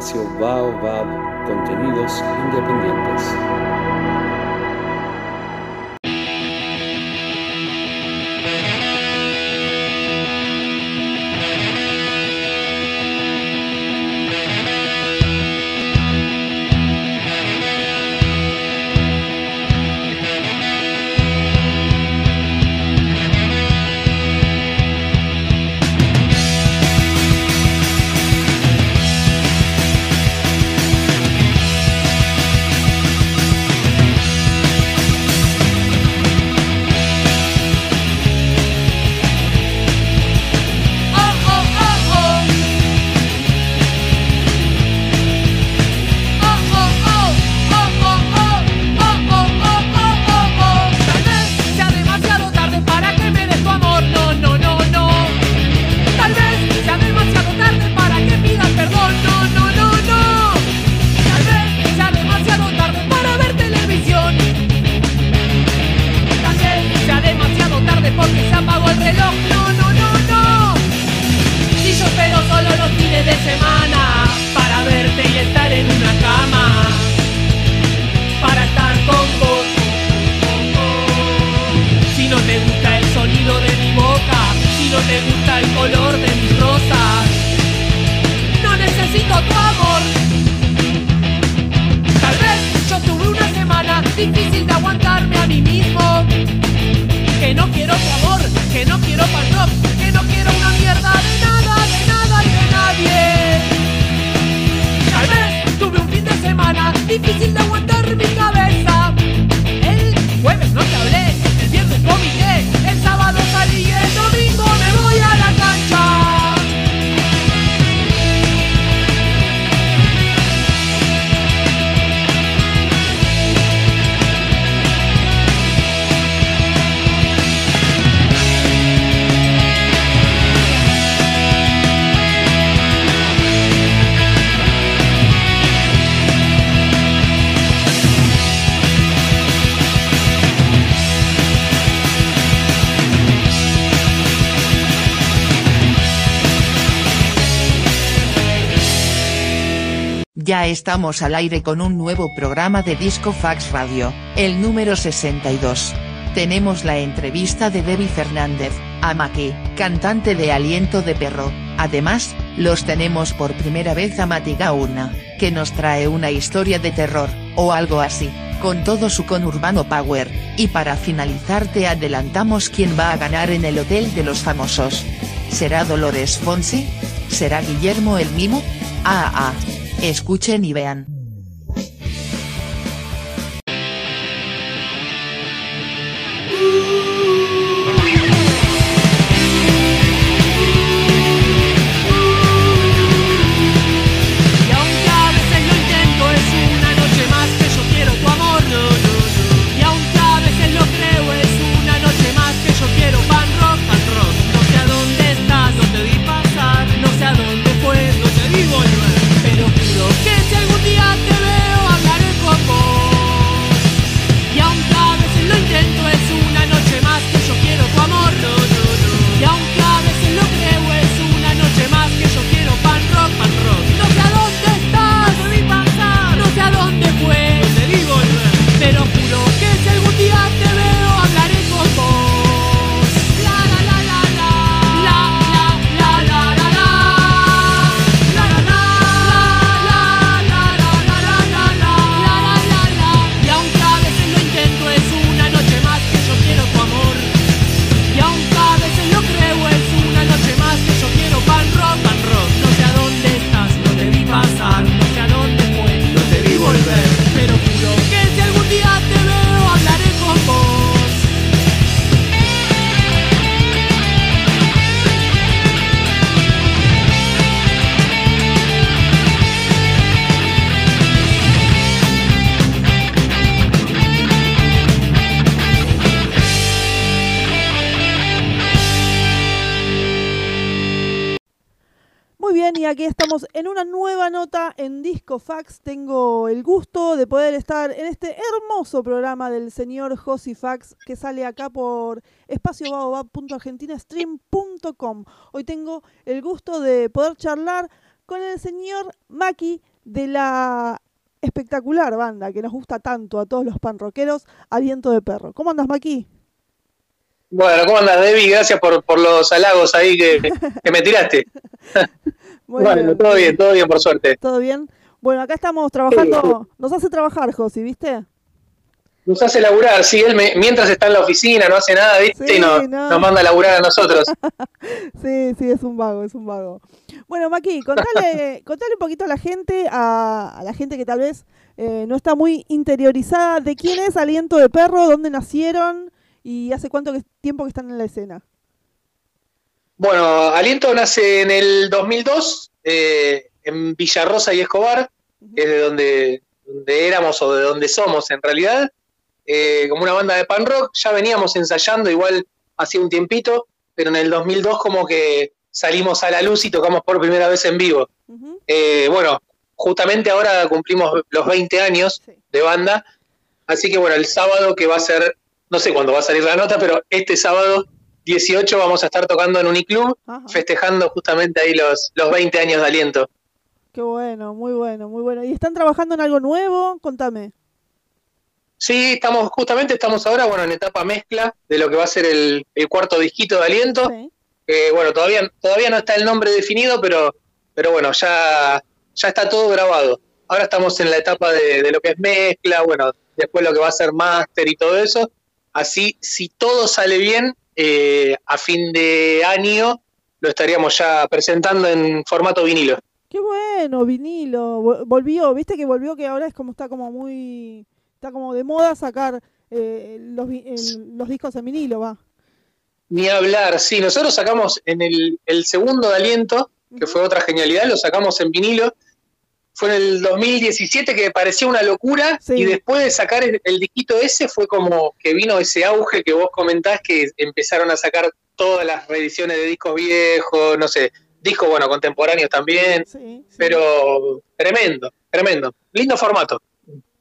Espacio Baobab Contenidos estamos al aire con un nuevo programa de Disco Fax Radio, el número 62. Tenemos la entrevista de Debbie Fernández, Amaki, cantante de Aliento de Perro, además, los tenemos por primera vez a Mati Gauna, que nos trae una historia de terror, o algo así, con todo su conurbano power, y para finalizar te adelantamos quién va a ganar en el Hotel de los Famosos. ¿Será Dolores Fonsi? ¿Será Guillermo el Mimo? Ah ah. Escuchen y vean. Fax tengo el gusto de poder estar en este hermoso programa del señor Josi Fax que sale acá por espaciobaobab.argentinastream.com. Hoy tengo el gusto de poder charlar con el señor Maki de la espectacular banda que nos gusta tanto a todos los panroqueros, Aliento de Perro. ¿Cómo andas, Maki? Bueno, ¿cómo andas, Debbie? Gracias por, por los halagos ahí que, que me tiraste. bueno, todo bien, todo bien, por suerte. ¿Todo bien? Bueno, acá estamos trabajando, nos hace trabajar, Josi, ¿viste? Nos hace laburar, sí, él mientras está en la oficina, no hace nada, ¿viste? y nos, nos manda a laburar a nosotros. sí, sí, es un vago, es un vago. Bueno, Maki, contale, contale un poquito a la gente, a, la gente que tal vez eh, no está muy interiorizada, de quién es Aliento de Perro, dónde nacieron y hace cuánto tiempo que están en la escena. Bueno, Aliento nace en el 2002, eh, en Villarrosa y Escobar, que es de donde, donde éramos o de donde somos en realidad. Eh, como una banda de pan rock, ya veníamos ensayando igual hacía un tiempito, pero en el 2002 como que salimos a la luz y tocamos por primera vez en vivo. Eh, bueno, justamente ahora cumplimos los 20 años de banda, así que bueno, el sábado que va a ser, no sé cuándo va a salir la nota, pero este sábado 18 vamos a estar tocando en Uniclub, festejando justamente ahí los, los 20 años de aliento. Qué bueno, muy bueno, muy bueno. ¿Y están trabajando en algo nuevo? Contame. Sí, estamos, justamente estamos ahora, bueno, en etapa mezcla de lo que va a ser el, cuarto disquito de aliento. bueno, todavía, todavía no está el nombre definido, pero, pero bueno, ya, ya está todo grabado. Ahora estamos en la etapa de, lo que es mezcla, bueno, después lo que va a ser máster y todo eso. Así, si todo sale bien, eh, a fin de año lo estaríamos ya presentando en formato vinilo. Qué bueno, vinilo. Volvió, viste que volvió que ahora es como está como muy está como de moda sacar eh, los, los, discos en vinilo, va. Ni hablar, sí, nosotros sacamos en el, segundo de aliento, que fue otra genialidad, lo sacamos en vinilo. Fue en el 2017 que parecía una locura y después de sacar el, disquito ese fue como que vino ese auge que vos comentás que empezaron a sacar todas las reediciones de discos viejos, no sé, discos, bueno, contemporáneos también, pero tremendo, tremendo. Lindo formato.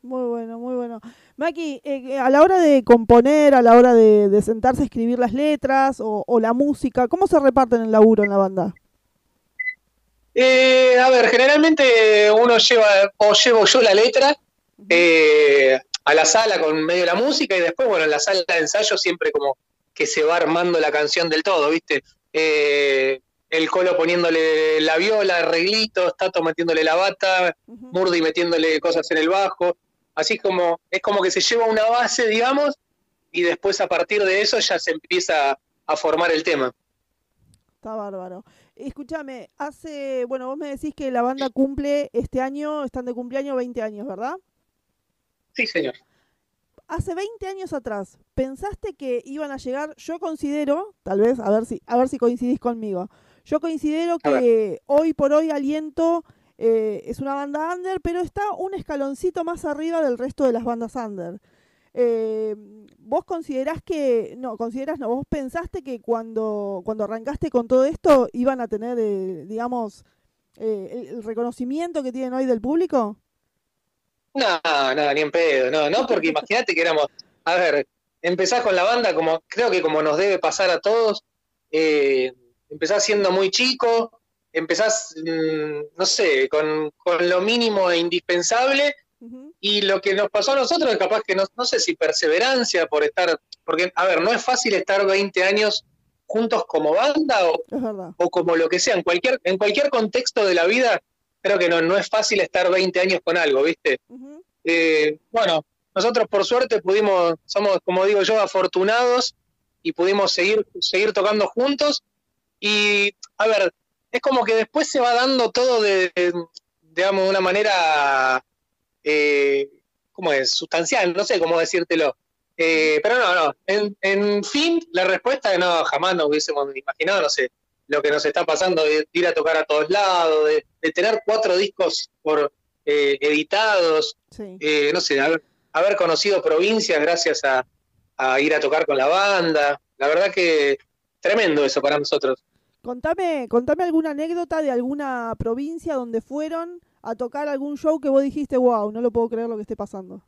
Muy bueno, muy bueno. Maki, eh, a la hora de componer, a la hora de, sentarse a escribir las letras o, la música, ¿cómo se reparten el laburo en la banda? Eh, a ver, generalmente uno lleva, o llevo yo la letra eh, a la sala con medio de la música y después, bueno, en la sala de ensayo siempre como que se va armando la canción del todo, ¿viste? el Colo poniéndole la viola, arreglitos, Tato metiéndole la bata, Murdi metiéndole cosas en el bajo. Así como, es como que se lleva una base, digamos, y después a partir de eso ya se empieza a formar el tema. Está bárbaro. Escúchame, hace, bueno, vos me decís que la banda cumple este año, están de cumpleaños 20 años, ¿verdad? Sí, señor. Hace 20 años atrás, ¿pensaste que iban a llegar? Yo considero, tal vez, a ver si, a ver si coincidís conmigo. Yo considero que hoy por hoy Aliento eh, es una banda under, pero está un escaloncito más arriba del resto de las bandas under. Eh, ¿Vos considerás que, no, consideras no, vos pensaste que cuando, cuando arrancaste con todo esto iban a tener, eh, digamos, el, reconocimiento que tienen hoy del público? No, no, ni en pedo, no, no, porque imagínate que éramos, a ver, empezás con la banda como, creo que como nos debe pasar a todos, empezás siendo muy chico, empezás, mm, no sé, con, lo mínimo e indispensable. Y lo que nos pasó a nosotros es capaz que no, no sé si perseverancia por estar, porque, a ver, no es fácil estar 20 años juntos como banda o, o, como lo que sea, en cualquier, en cualquier contexto de la vida, creo que no, no es fácil estar 20 años con algo, ¿viste? Eh, bueno, nosotros por suerte pudimos, somos, como digo yo, afortunados y pudimos seguir, seguir tocando juntos. Y, a ver, es como que después se va dando todo de, digamos, de una manera, eh, ¿cómo es? Sustancial, no sé cómo decírtelo. Eh, pero no, no, en, fin, la respuesta es no, jamás nos hubiésemos imaginado, no sé, lo que nos está pasando de ir a tocar a todos lados, de, tener cuatro discos por eh, editados, eh, no sé, haber, haber, conocido provincias gracias a, a ir a tocar con la banda. La verdad que tremendo eso para nosotros. Contame, contame alguna anécdota de alguna provincia donde fueron a tocar algún show que vos dijiste, wow, no lo puedo creer lo que esté pasando.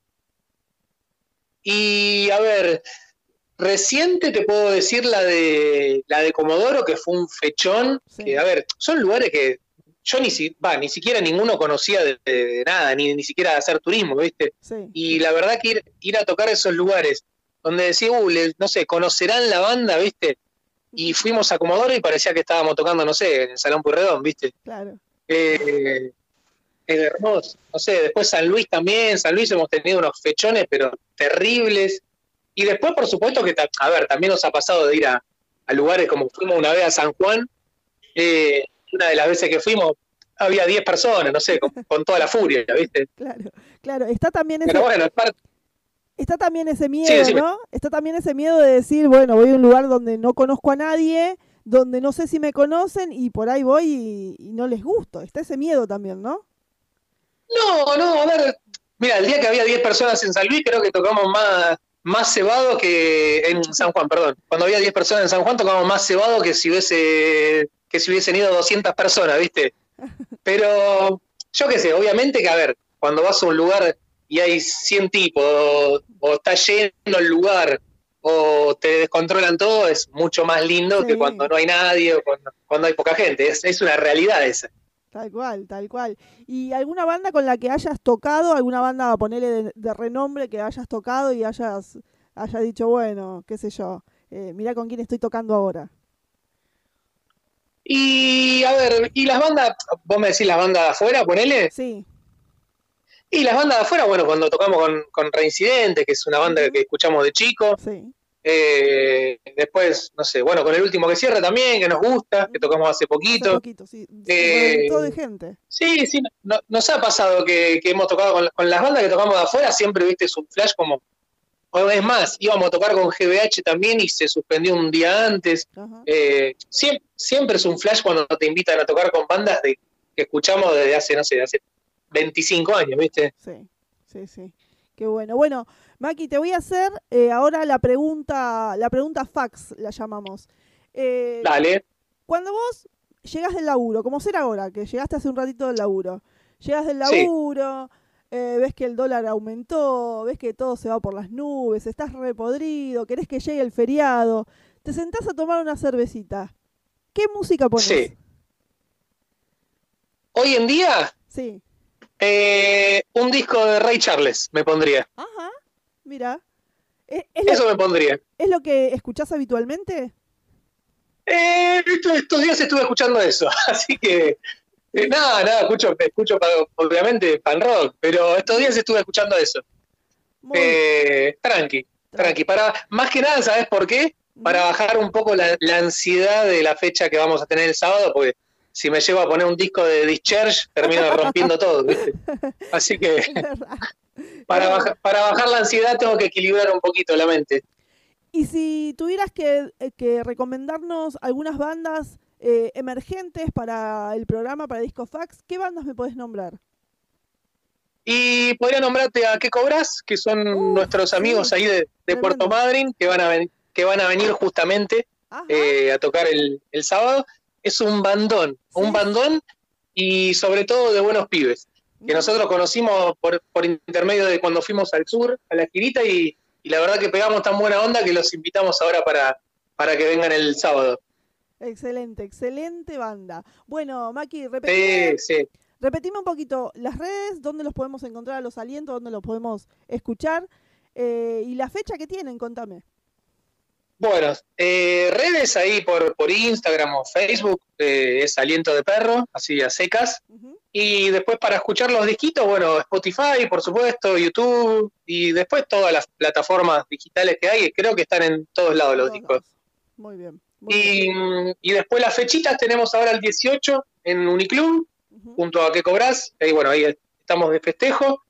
Y a ver, reciente te puedo decir la de la de Comodoro, que fue un fechón, que a ver, son lugares que yo ni, si, va, ni siquiera ninguno conocía de, nada, ni, ni siquiera de hacer turismo, ¿viste? Y la verdad que ir, a tocar esos lugares donde decía, uh, no sé, conocerán la banda, ¿viste? Y fuimos a Comodoro y parecía que estábamos tocando, no sé, en el Salón Purredón, ¿viste? Claro. Eh, hermoso. No sé, después San Luis también, San Luis hemos tenido unos fechones, pero terribles. Y después, por supuesto, que, a ver, también nos ha pasado de ir a, lugares como fuimos una vez a San Juan, eh, una de las veces que fuimos había 10 personas, no sé, con, toda la furia, ¿viste? Claro, claro, está también ese, está también ese miedo, ¿no? Está también ese miedo de decir, bueno, voy a un lugar donde no conozco a nadie, donde no sé si me conocen y por ahí voy y, no les gusto. Está ese miedo también, ¿no? No, no, a ver, mira, el día que había 10 personas en San Luis creo que tocamos más más cebado que en San Juan, perdón. Cuando había 10 personas en San Juan tocamos más cebado que si hubiese que si hubiesen ido 200 personas, ¿viste? Pero yo qué sé, obviamente que, a ver, cuando vas a un lugar y hay 100 tipos, o, está lleno el lugar, o te descontrolan todo, es mucho más lindo que cuando no hay nadie o cuando, hay poca gente. Es, es una realidad esa. Tal cual, tal cual. ¿Y alguna banda con la que hayas tocado, alguna banda, ponerle de, de renombre que hayas tocado y hayas, hayas dicho, bueno, qué sé yo, eh, mira con quién estoy tocando ahora? Y a ver, ¿y las bandas? ¿Vos me decís las bandas de afuera, ponele? Sí. Y las bandas de afuera, bueno, cuando tocamos con, con Reincidente, que es una banda que escuchamos de chico. Sí. Eh, después, no sé, bueno, con el último que cierra también, que nos gusta, que tocamos hace poquito. Hace poquito, sí. Eh, todo de gente. Sí, sí, nos ha pasado que, hemos tocado con, con, las bandas que tocamos de afuera, siempre, viste, un flash como es más, íbamos a tocar con GBH también y se suspendió un día antes. Eh, siempre, es un flash cuando te invitan a tocar con bandas de, que escuchamos desde hace, no sé, hace 25 años, ¿viste? Sí, sí, sí. Qué bueno. Bueno, Maki, te voy a hacer eh, ahora la pregunta, la pregunta fax, la llamamos. Eh, Dale. Cuando vos llegas del laburo, como ser ahora, que llegaste hace un ratito del laburo, llegas del laburo, eh, ves que el dólar aumentó, ves que todo se va por las nubes, estás repodrido, querés que llegue el feriado, te sentás a tomar una cervecita. ¿Qué música pones? Sí. Hoy en día, sí. Eh, un disco de Ray Charles me pondría. Ajá, mira. Eso me pondría. ¿Es lo que escuchás habitualmente? Eh, estos días estuve escuchando eso, así que eh, nada, nada, escucho, escucho obviamente pan rock, pero estos días estuve escuchando eso. Eh, tranqui, tranqui. Para, más que nada, ¿sabes por qué? Para bajar un poco la, ansiedad de la fecha que vamos a tener el sábado, porque si me llevo a poner un disco de Discharge, termino rompiendo todo, ¿viste? Así que para, bajar, para bajar la ansiedad tengo que equilibrar un poquito la mente. Y si tuvieras que, eh, que recomendarnos algunas bandas eh, emergentes para el programa, para Disco Fax, ¿qué bandas me podés nombrar? Y podría nombrarte a ¿Qué Cobras? Que son nuestros amigos ahí de, Puerto Madryn, que van a, que van a venir justamente eh, a tocar el, sábado. Es un bandón, un bandón y sobre todo de buenos pibes, que nosotros conocimos por, intermedio de cuando fuimos al sur, a la girita, y, la verdad que pegamos tan buena onda que los invitamos ahora para, para que vengan el sábado. Excelente, excelente banda. Bueno, Maki, repetime, repetime un poquito las redes, dónde los podemos encontrar a los alientos, dónde los podemos escuchar eh, y la fecha que tienen, contame. Bueno, eh, redes ahí por, por Instagram o Facebook eh, es Aliento de Perro, así a secas. Y después para escuchar los disquitos, bueno, Spotify, por supuesto, YouTube y después todas las plataformas digitales que hay, creo que están en todos lados los discos. Muy bien. Y, después las fechitas tenemos ahora el 18 en Uniclub, junto a Que Cobras, ahí bueno, ahí estamos de festejo.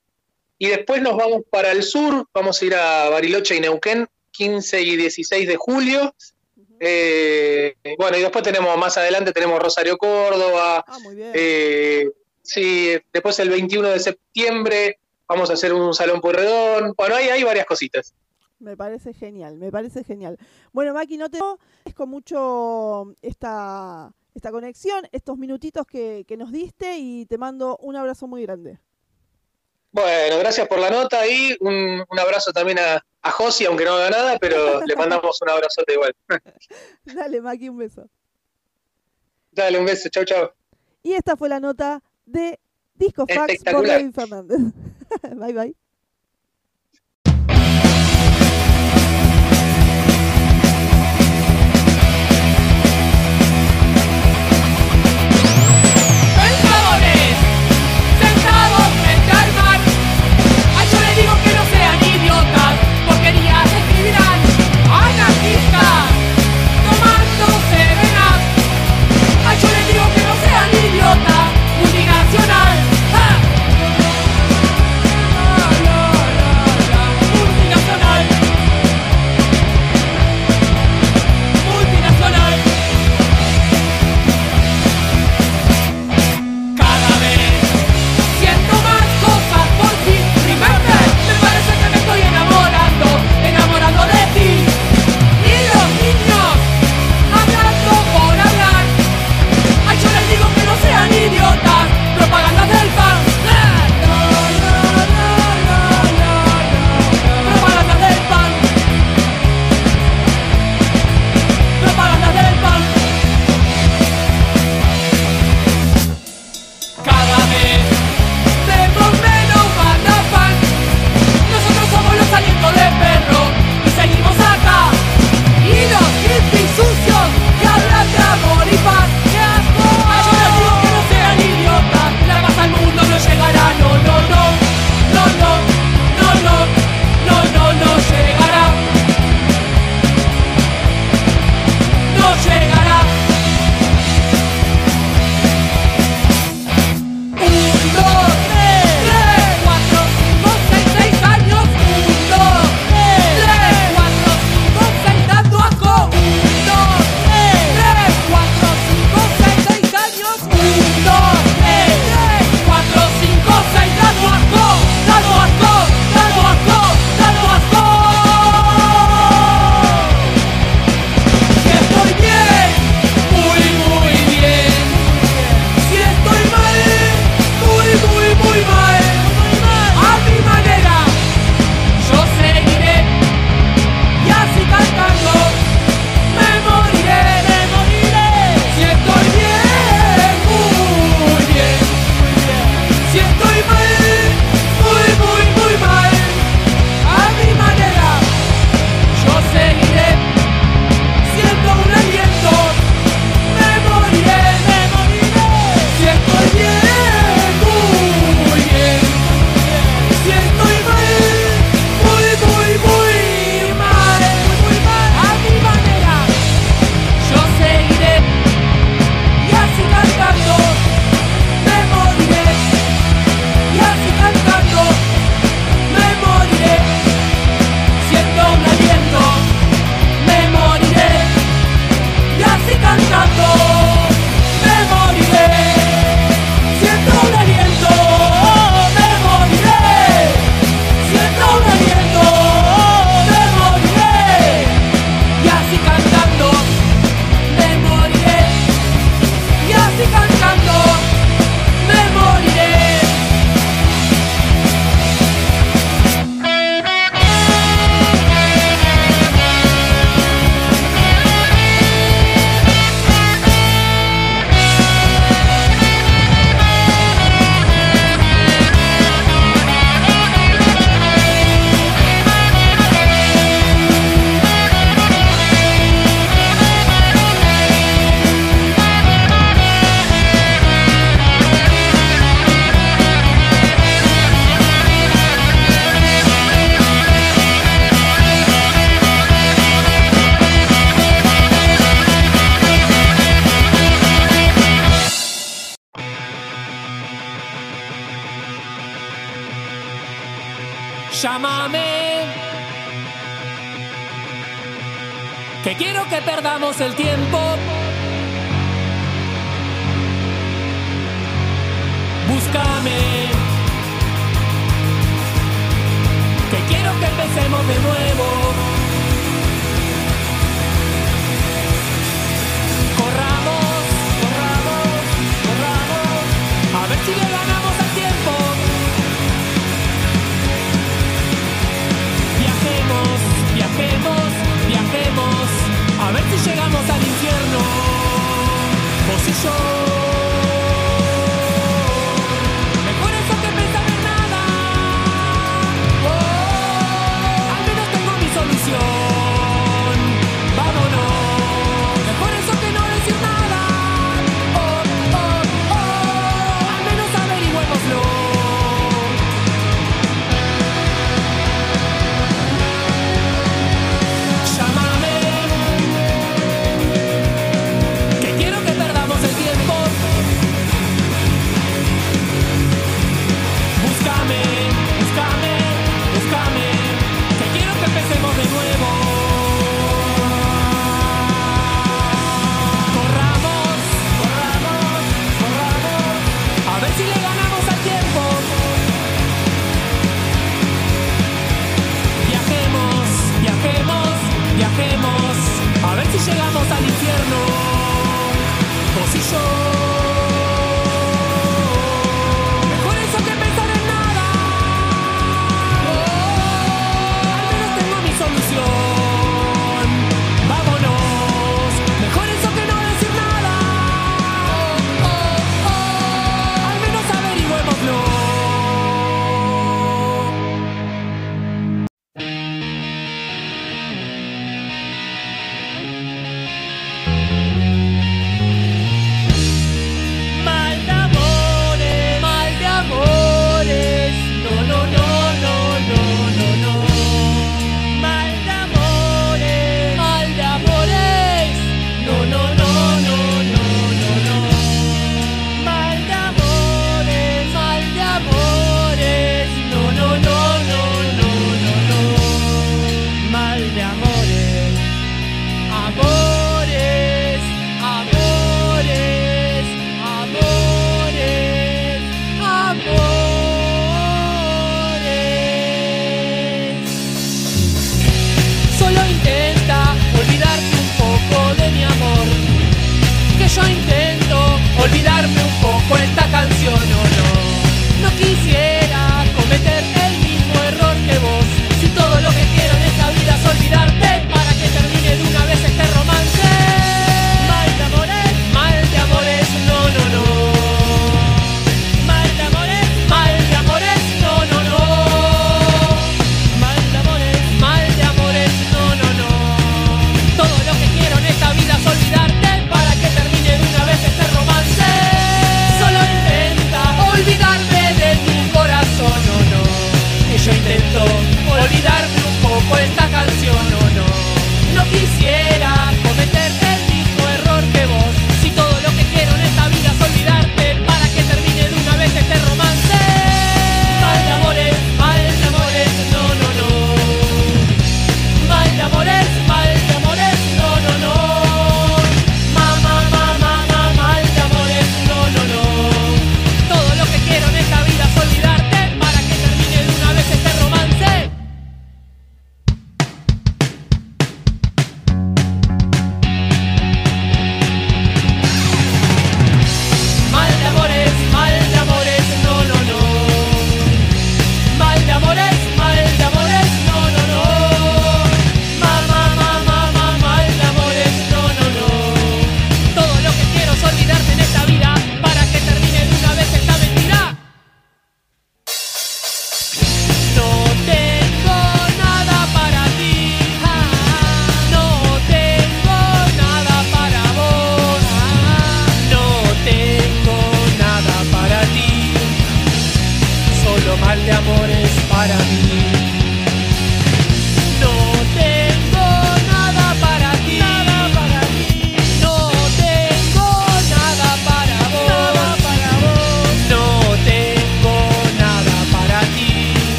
Y después nos vamos para el sur, vamos a ir a Bariloche y Neuquén, 15 y 16 de julio. Eh, bueno, y después tenemos más adelante, tenemos Rosario Córdoba. Ah, muy bien. Eh, sí, después el 21 de septiembre vamos a hacer un salón Pueyrredón. Bueno, ahí hay varias cositas. Me parece genial, me parece genial. Bueno, Maki, no te con mucho esta, esta conexión, estos minutitos que, nos diste y te mando un abrazo muy grande. Bueno, gracias por la nota y un, abrazo también a, a Josi, aunque no haga nada, pero le mandamos un abrazote igual. Dale, Maki, un beso. Dale, un beso, chau, chau. Y esta fue la nota de Disco Fax por David Fernández. bye bye.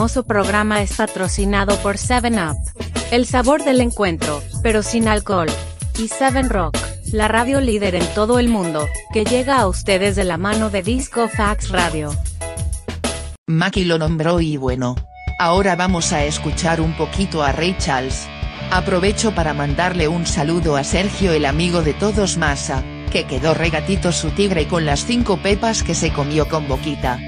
Hermoso programa es patrocinado por 7up, el sabor del encuentro, pero sin alcohol, y 7 Rock, la radio líder en todo el mundo, que llega a ustedes de la mano de Disco Fax Radio. Maki lo nombró y bueno. Ahora vamos a escuchar un poquito a Ray Charles. Aprovecho para mandarle un saludo a Sergio el amigo de todos Masa, que quedó regatito su tigre con las cinco pepas que se comió con boquita.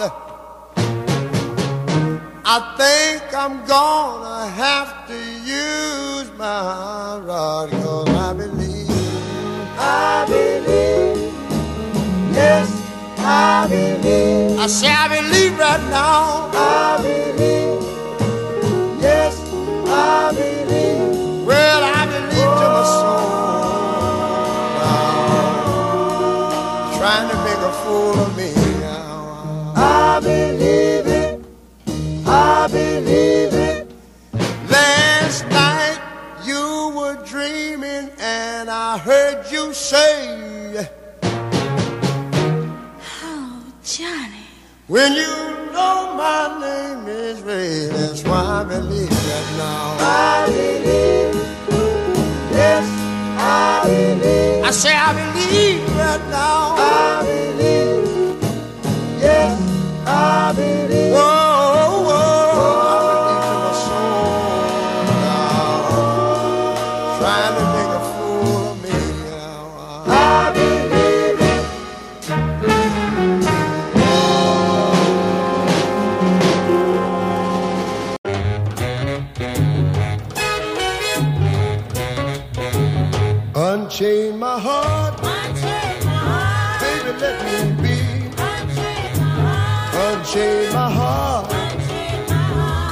I think I'm gonna have to use my rod, cause I believe, I believe, yes, I believe. I say I believe right now, I believe, yes, I believe. Well, I believe to my soul. Now, trying to make a fool of I heard you say, Oh, Johnny. When you know my name is Ray, that's why I believe that now. I believe, yes, I believe. I say I believe that now.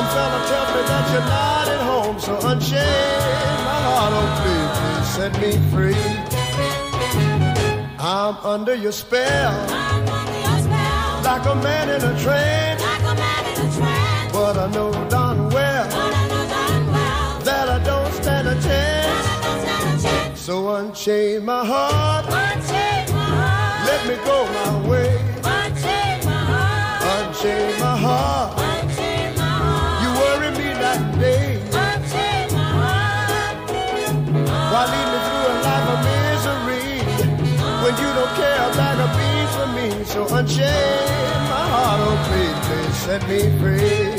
some fella tell me that you're not at home. So unchain my heart, oh please, please set me free. I'm under your spell, like a man in a trance. But I know darn well that I don't stand a chance. So unchain my heart, unchain my heart, let me go my way. Unchain my heart, you unchain my heart, oh please, please set me free.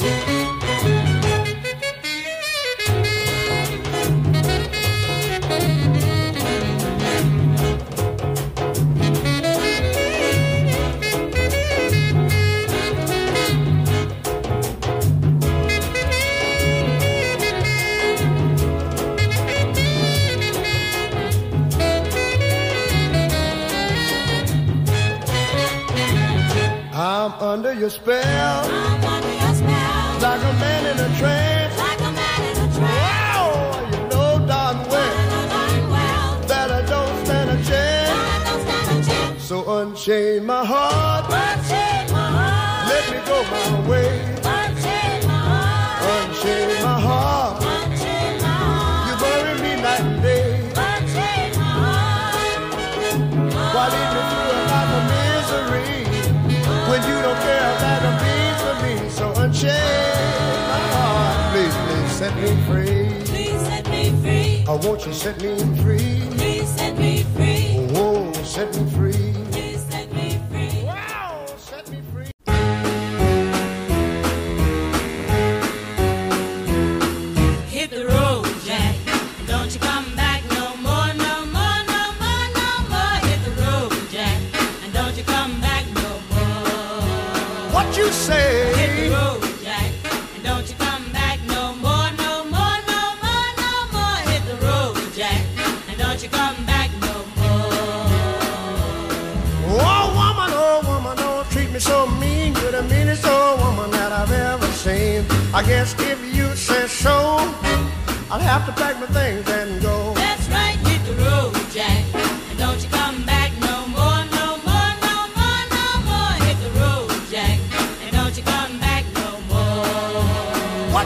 I want you set me free.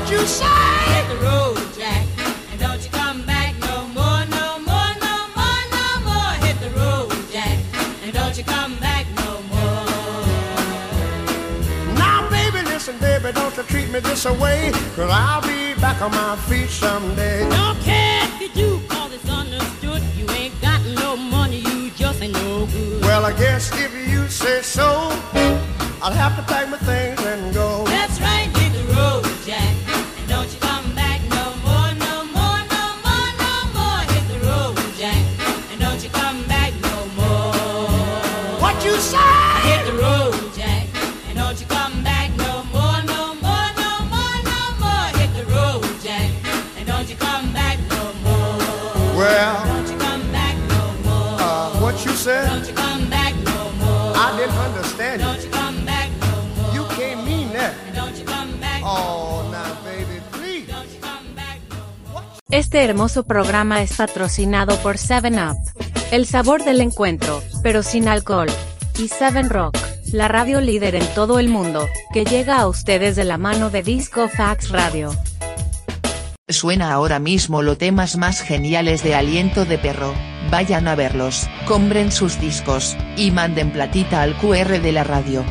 Hit the road, Jack, and don't you come back no more, no more, no more, no more. Hit the road, Jack, and don't you come back no more. Now, baby, listen, baby, don't you treat me this away, cause I'll be back on my feet someday. Don't care if you call it's understood, you ain't got no money, you just ain't no good. Well, I guess if you say so, I'll have to Este hermoso programa es patrocinado por 7up, el sabor del encuentro, pero sin alcohol, y 7 Rock, la radio líder en todo el mundo, que llega a ustedes de la mano de Disco Fax Radio. Suena ahora mismo los temas más geniales de Aliento de Perro, vayan a verlos, compren sus discos, y manden platita al QR de la radio.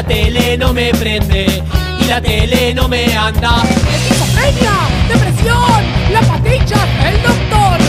la tele no me prende y la tele no me anda. ¡Esquizofrenia! ¡Depresión! ¡La patilla! ¡El doctor!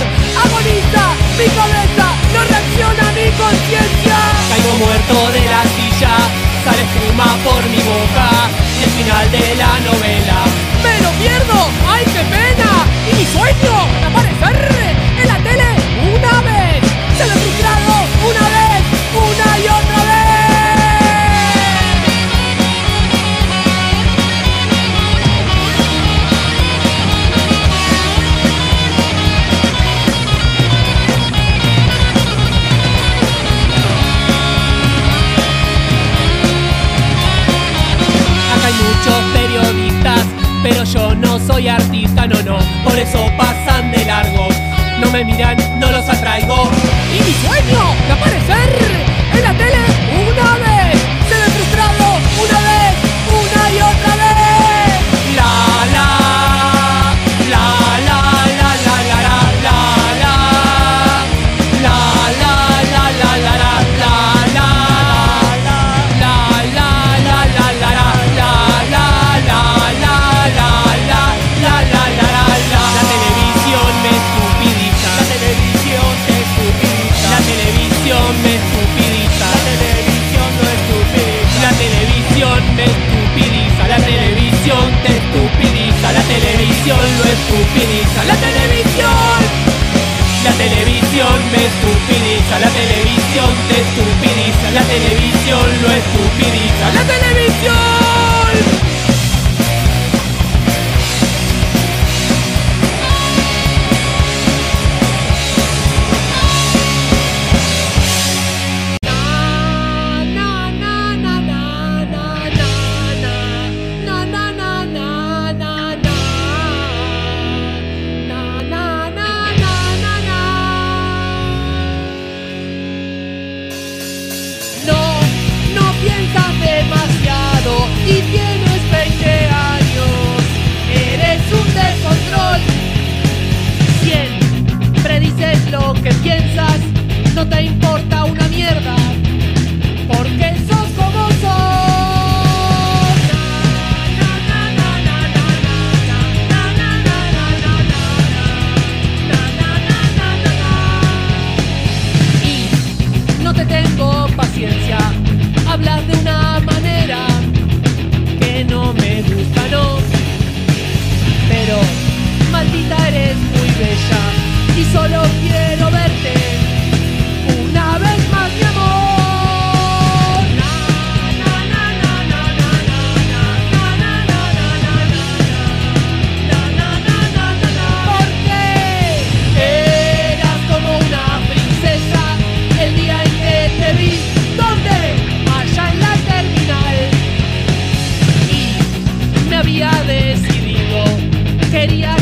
quería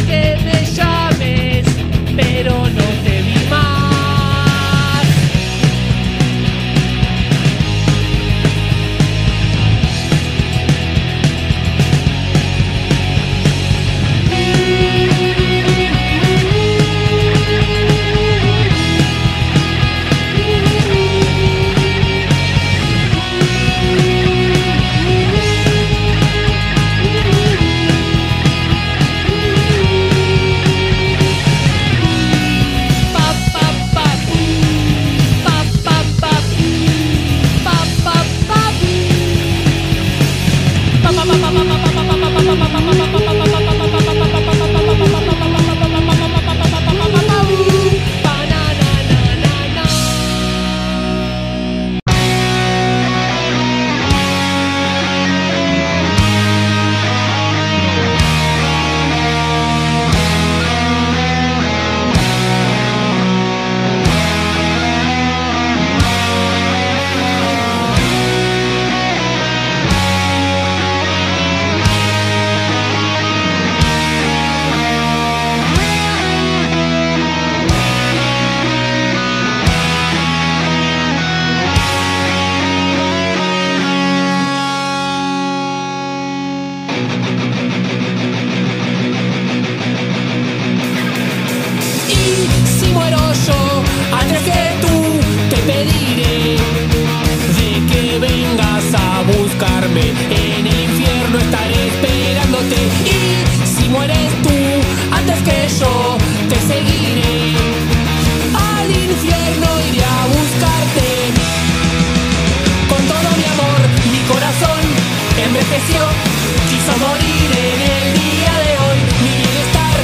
quiso morir en el día de hoy. Mi bienestar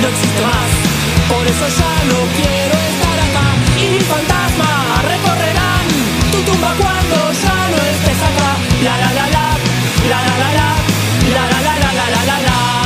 no existe más, por eso ya no quiero estar acá. Y mis fantasmas recorrerán tu tumba cuando ya no estés acá. la la la la la la la la la la la la la la la.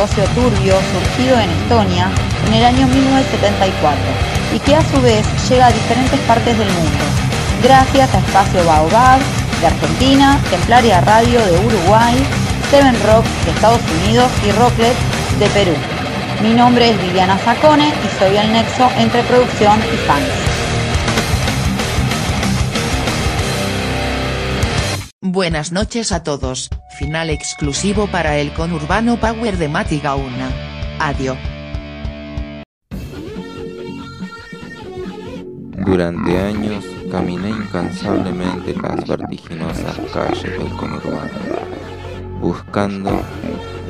Negocio turbio surgido en Estonia en el año 1974 y que a su vez llega a diferentes partes del mundo, gracias a Espacio Baobab de Argentina, Templaria Radio de Uruguay, Seven Rock de Estados Unidos y Rocklet de Perú. Mi nombre es Viviana Sacone y soy el nexo entre producción y fans. Buenas noches a todos, final exclusivo para el conurbano Power de Mati Gauna. Adiós. Durante años caminé incansablemente las vertiginosas calles del conurbano, buscando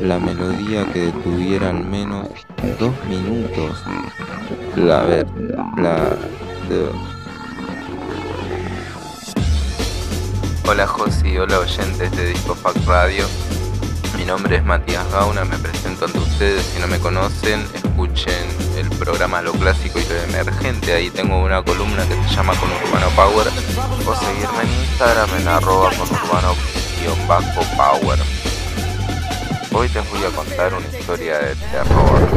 la melodía que detuviera al menos dos minutos la ver, la Hola Josi, hola oyentes de Disco Fact Radio. Mi nombre es Matías Gauna, me presento ante ustedes. Si no me conocen, escuchen el programa Lo Clásico y Lo Emergente. Ahí tengo una columna que se llama Conurbano Power. O seguirme en Instagram en arroba conurbano-power. Hoy les voy a contar una historia de terror.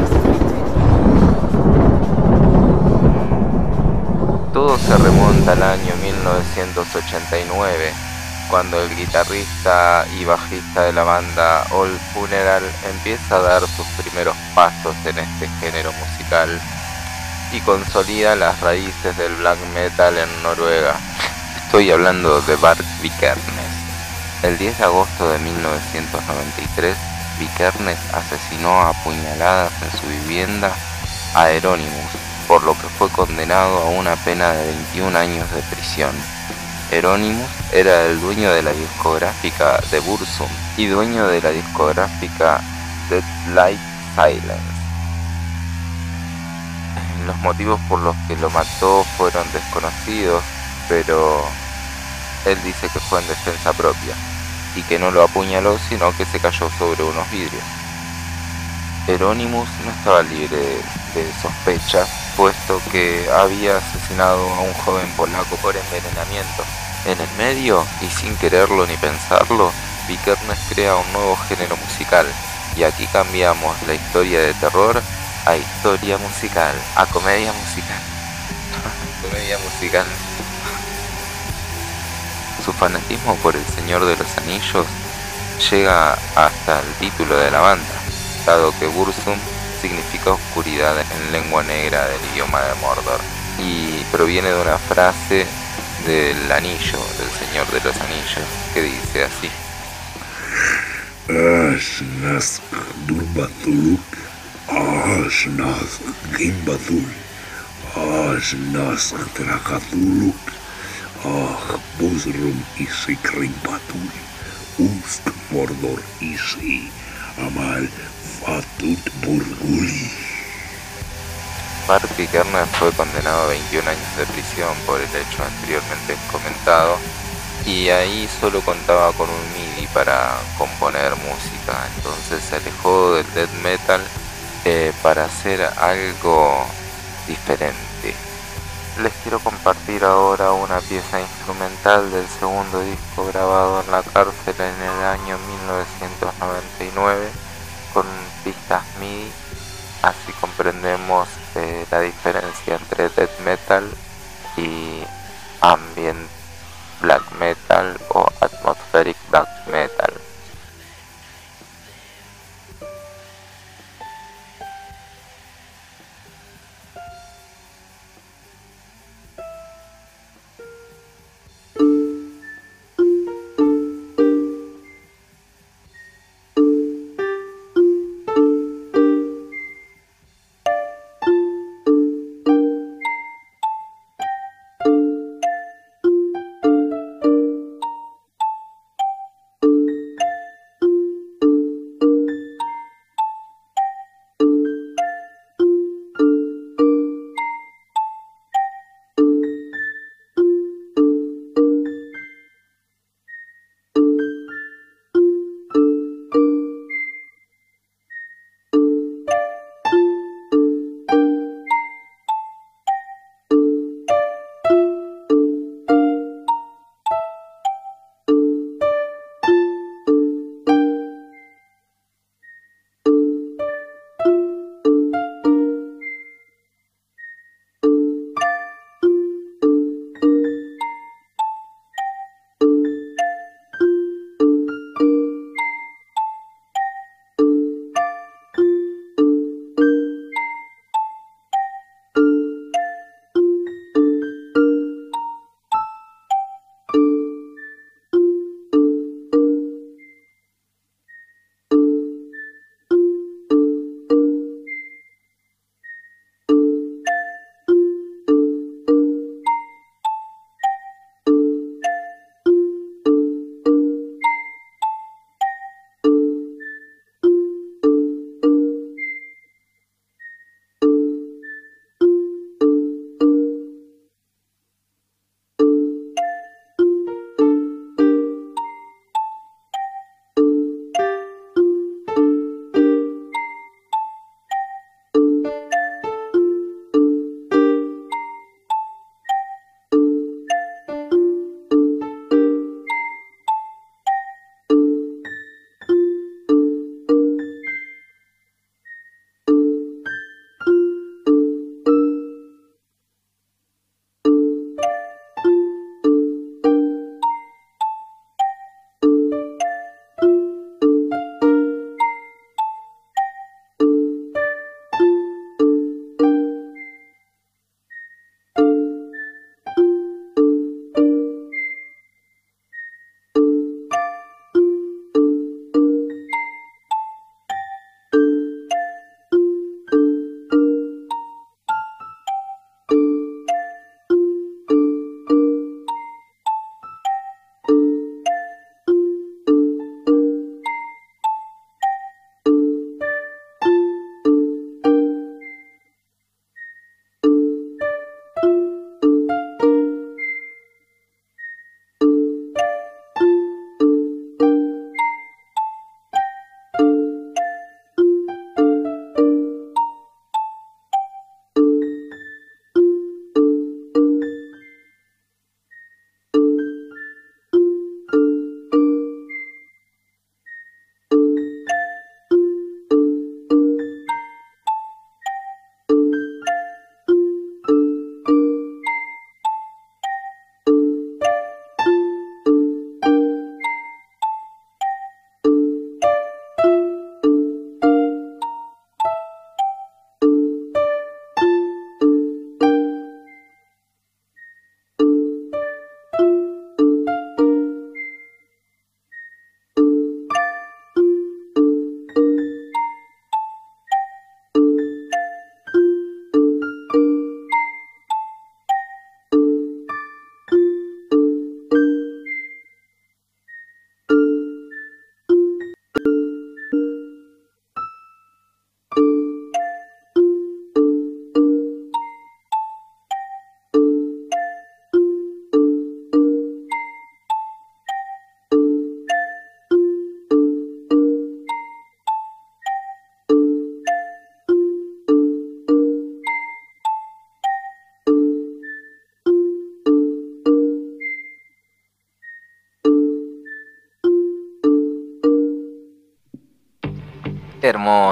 Todo se remonta al año 1989, cuando el guitarrista y bajista de la banda Old Funeral empieza a dar sus primeros pasos en este género musical y consolida las raíces del black metal en Noruega. Estoy hablando de Bart Vikernes. El 10 de agosto de 1993, Vikernes asesinó a puñaladas en su vivienda a Euronymous, por lo que fue condenado a una pena de 21 años de prisión. Euronymous era el dueño de la discográfica de Bursum y dueño de la discográfica Dead Light Silence. Los motivos por los que lo mató fueron desconocidos, pero él dice que fue en defensa propia y que no lo apuñaló sino que se cayó sobre unos vidrios. Euronymous no estaba libre de, de sospecha, puesto que había asesinado a un joven polaco por envenenamiento. En el medio, y sin quererlo ni pensarlo, Vikernes crea un nuevo género musical, y aquí cambiamos la historia de terror a historia musical, a comedia musical. comedia musical. Su fanatismo por el Señor de los Anillos llega hasta el título de la banda, dado que Bursum significa oscuridad en lengua negra del idioma de Mordor y proviene de una frase del anillo, del Señor de los Anillos, que dice así. Ashnask Durbathuluk, Ashnask Gimbathul, Ashnask Trakathuluk, Ah Busrum Isi Krimpatul, Ust Mordor Isi, Amal Fatut Burguli. Bart Vikernes fue condenado a 21 años de prisión por el hecho anteriormente comentado y ahí solo contaba con un MIDI para componer música, entonces se alejó del death metal eh, para hacer algo diferente. Les quiero compartir ahora una pieza instrumental del segundo disco grabado en la cárcel en el año 1999 con pistas MIDI, así comprendemos eh, la diferencia entre death metal y ambient black metal o atmospheric black metal.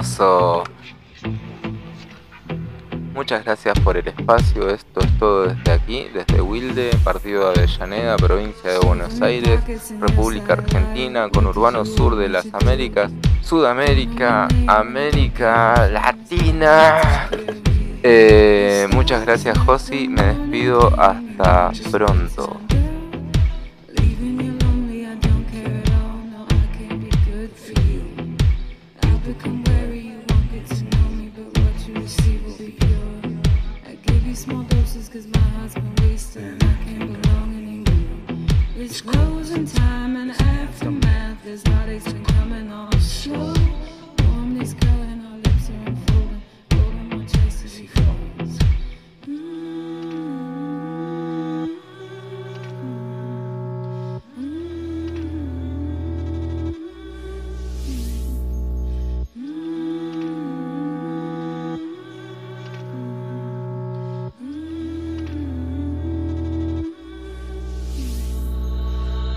Hermoso. Muchas gracias por el espacio. Esto es todo desde aquí, desde Wilde, partido de Avellaneda, provincia de Buenos Aires, República Argentina, con Urbano Sur de las Américas, Sudamérica, América Latina. Eh, muchas gracias, Josi. Me despido. Hasta pronto.